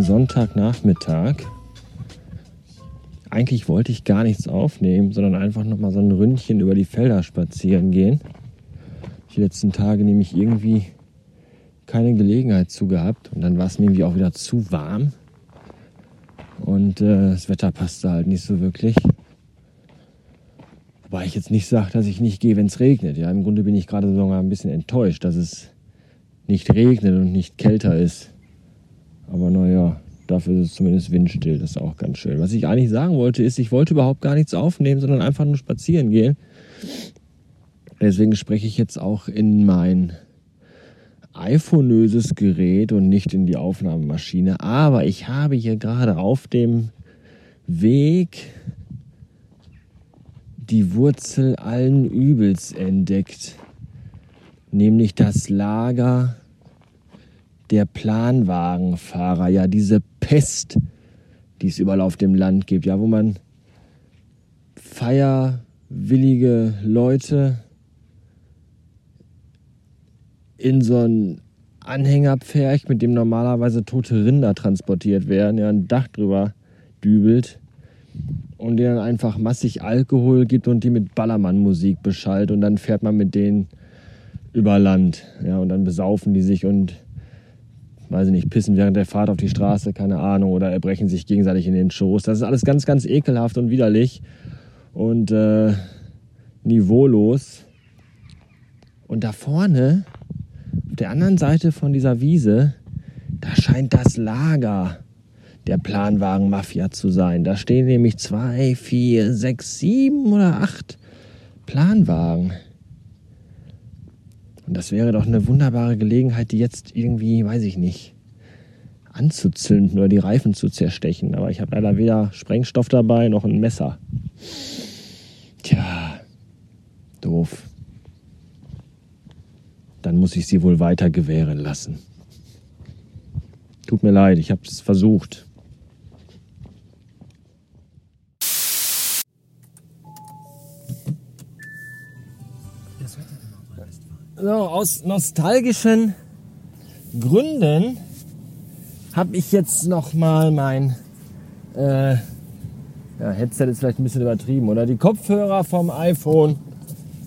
schönen Sonntagnachmittag. Eigentlich wollte ich gar nichts aufnehmen, sondern einfach noch mal so ein Ründchen über die Felder spazieren gehen. Die letzten Tage nämlich irgendwie keine Gelegenheit zu gehabt und dann war es mir irgendwie auch wieder zu warm und äh, das Wetter passte halt nicht so wirklich. Wobei ich jetzt nicht sage, dass ich nicht gehe, wenn es regnet. Ja, im Grunde bin ich gerade sogar ein bisschen enttäuscht, dass es nicht regnet und nicht kälter ist. Aber naja, dafür ist es zumindest windstill. Das ist auch ganz schön. Was ich eigentlich sagen wollte, ist, ich wollte überhaupt gar nichts aufnehmen, sondern einfach nur spazieren gehen. Deswegen spreche ich jetzt auch in mein iPhoneöses Gerät und nicht in die Aufnahmemaschine. Aber ich habe hier gerade auf dem Weg die Wurzel allen Übels entdeckt, nämlich das Lager der Planwagenfahrer, ja diese Pest, die es überall auf dem Land gibt, ja, wo man feierwillige Leute in so einen Anhänger pfercht, mit dem normalerweise tote Rinder transportiert werden, ja, ein Dach drüber dübelt und denen einfach massig Alkohol gibt und die mit Ballermann-Musik beschallt und dann fährt man mit denen über Land, ja, und dann besaufen die sich und weiß ich nicht, pissen während der Fahrt auf die Straße, keine Ahnung, oder erbrechen sich gegenseitig in den Schoß. Das ist alles ganz, ganz ekelhaft und widerlich und äh, niveaulos. Und da vorne auf der anderen Seite von dieser Wiese, da scheint das Lager der Planwagenmafia zu sein. Da stehen nämlich zwei, vier, sechs, sieben oder acht Planwagen. Und das wäre doch eine wunderbare Gelegenheit, die jetzt irgendwie, weiß ich nicht, anzuzünden oder die Reifen zu zerstechen. Aber ich habe leider weder Sprengstoff dabei noch ein Messer. Tja, doof dann muss ich sie wohl weiter gewähren lassen. Tut mir leid, ich habe es versucht. So, aus nostalgischen Gründen habe ich jetzt noch mal mein äh, ja, Headset ist vielleicht ein bisschen übertrieben oder die Kopfhörer vom iPhone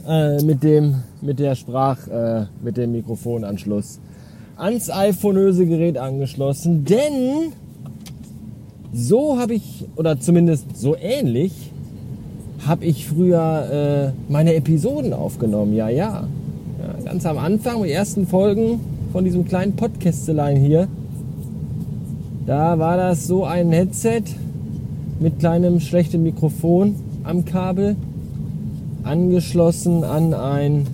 äh, mit dem mit der Sprach, äh, mit dem Mikrofonanschluss ans iPhoneöse Gerät angeschlossen, denn so habe ich, oder zumindest so ähnlich, habe ich früher äh, meine Episoden aufgenommen. Ja, ja. Ganz am Anfang, die ersten Folgen von diesem kleinen Podcastelein hier, da war das so ein Headset mit kleinem schlechtem Mikrofon am Kabel angeschlossen an ein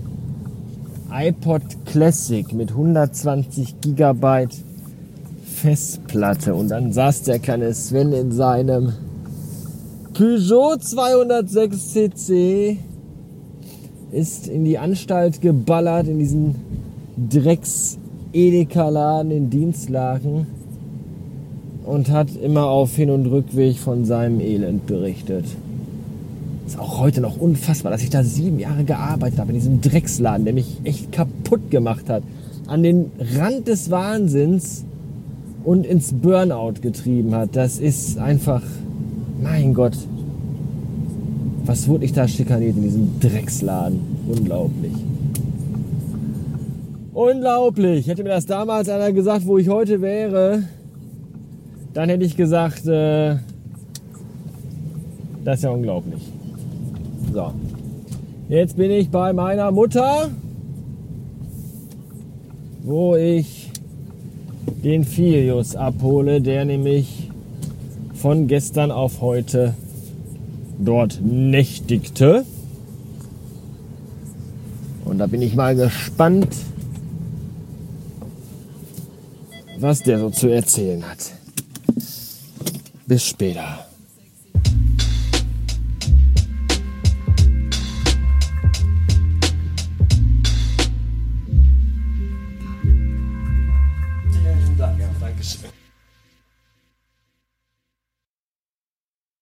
iPod Classic mit 120 Gigabyte Festplatte. Und dann saß der kleine Sven in seinem Peugeot 206 CC, ist in die Anstalt geballert, in diesen Drecks Edeka-Laden in Dienstlagen und hat immer auf Hin- und Rückweg von seinem Elend berichtet ist auch heute noch unfassbar, dass ich da sieben Jahre gearbeitet habe in diesem Drecksladen, der mich echt kaputt gemacht hat. An den Rand des Wahnsinns und ins Burnout getrieben hat. Das ist einfach, mein Gott, was wurde ich da schikaniert in diesem Drecksladen? Unglaublich. Unglaublich. Hätte mir das damals einer gesagt, wo ich heute wäre, dann hätte ich gesagt, äh, das ist ja unglaublich. So. Jetzt bin ich bei meiner Mutter, wo ich den Filius abhole, der nämlich von gestern auf heute dort nächtigte. Und da bin ich mal gespannt, was der so zu erzählen hat. Bis später.